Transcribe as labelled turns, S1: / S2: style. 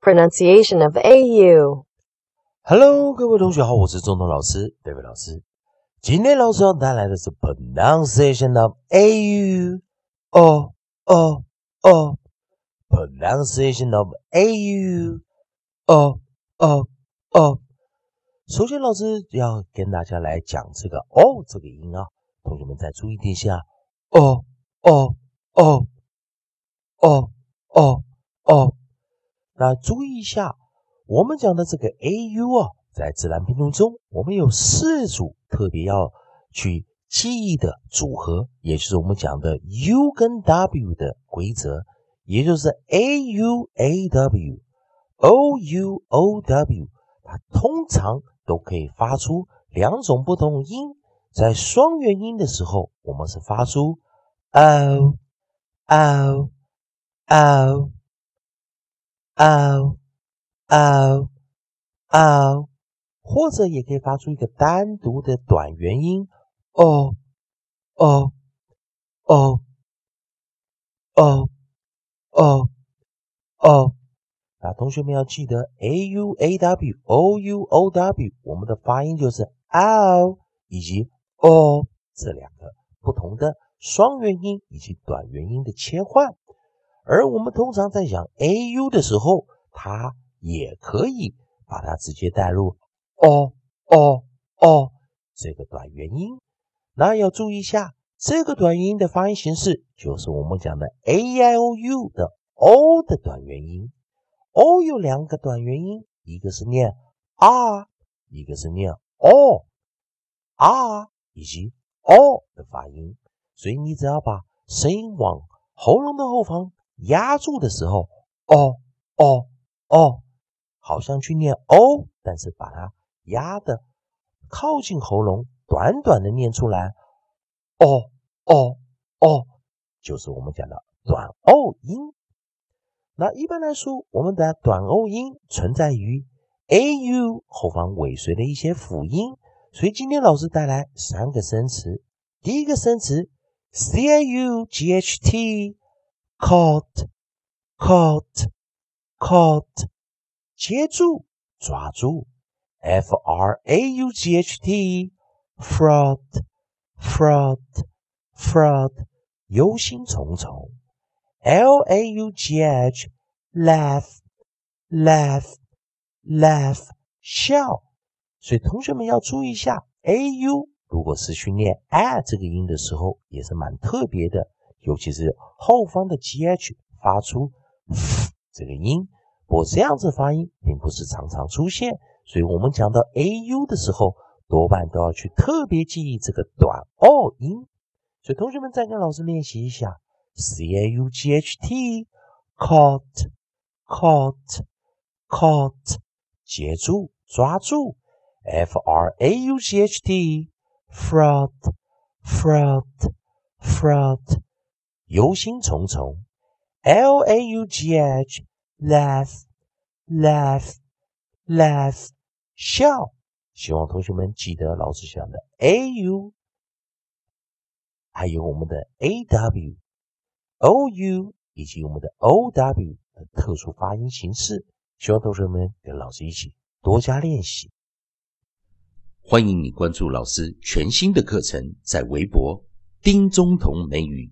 S1: pronunciation of AU.
S2: Hello，各位同学好，我是中通老师，David 老师。今天老师要带来的是 pronunciation of AU。哦哦哦，pronunciation of AU。哦哦哦。首先，老师要跟大家来讲这个“哦”这个音啊，同学们再注意听一下。哦哦哦哦哦哦。那注意一下，我们讲的这个 a u 啊，在自然拼读中，我们有四组特别要去记忆的组合，也就是我们讲的 u 跟 w 的规则，也就是 a u a w o u o w，它通常都可以发出两种不同音。在双元音的时候，我们是发出 o o o。哦哦哦，或者也可以发出一个单独的短元音哦哦哦哦哦哦。那同学们要记得，a u a w o u o w，我们的发音就是 o 以及 o 这两个不同的双元音以及短元音的切换。而我们通常在讲 a u 的时候，它也可以把它直接带入哦哦哦这个短元音。那要注意一下，这个短元音的发音形式就是我们讲的 a i o u 的 o 的短元音。o 有两个短元音，一个是念 r，一个是念 o，r 以及 o 的发音。所以你只要把声音往喉咙的后方。压住的时候，哦哦哦，好像去念哦，但是把它压的靠近喉咙，短短的念出来，哦哦哦，就是我们讲的短哦音。那一般来说，我们的短哦音存在于 a u 后方尾随的一些辅音，所以今天老师带来三个生词。第一个生词 c a u g h t。caught, caught, caught，接住，抓住。F R A U G H T, fraud, fraud, fraud，忧心忡忡。L A U G H, laugh, laugh, laugh，笑。所以同学们要注意一下，A U 如果是去念 a 这个音的时候，也是蛮特别的。 尤其是后方的 gh 发出这个音，不过这样子发音并不是常常出现，所以我们讲到 au 的时候，多半都要去特别记忆这个短 o 音。所以同学们再跟老师练习一下：c a u g h t，caught，caught，caught，接住，抓住 f r a u g h t fraught fraught fraught。忧心忡忡，L A U G H，laugh，laugh，laugh，笑。希望同学们记得老师讲的 A U，还有我们的 A W，O U 以及我们的 O W 的特殊发音形式。希望同学们跟老师一起多加练习。
S3: 欢迎你关注老师全新的课程，在微博丁中同美语。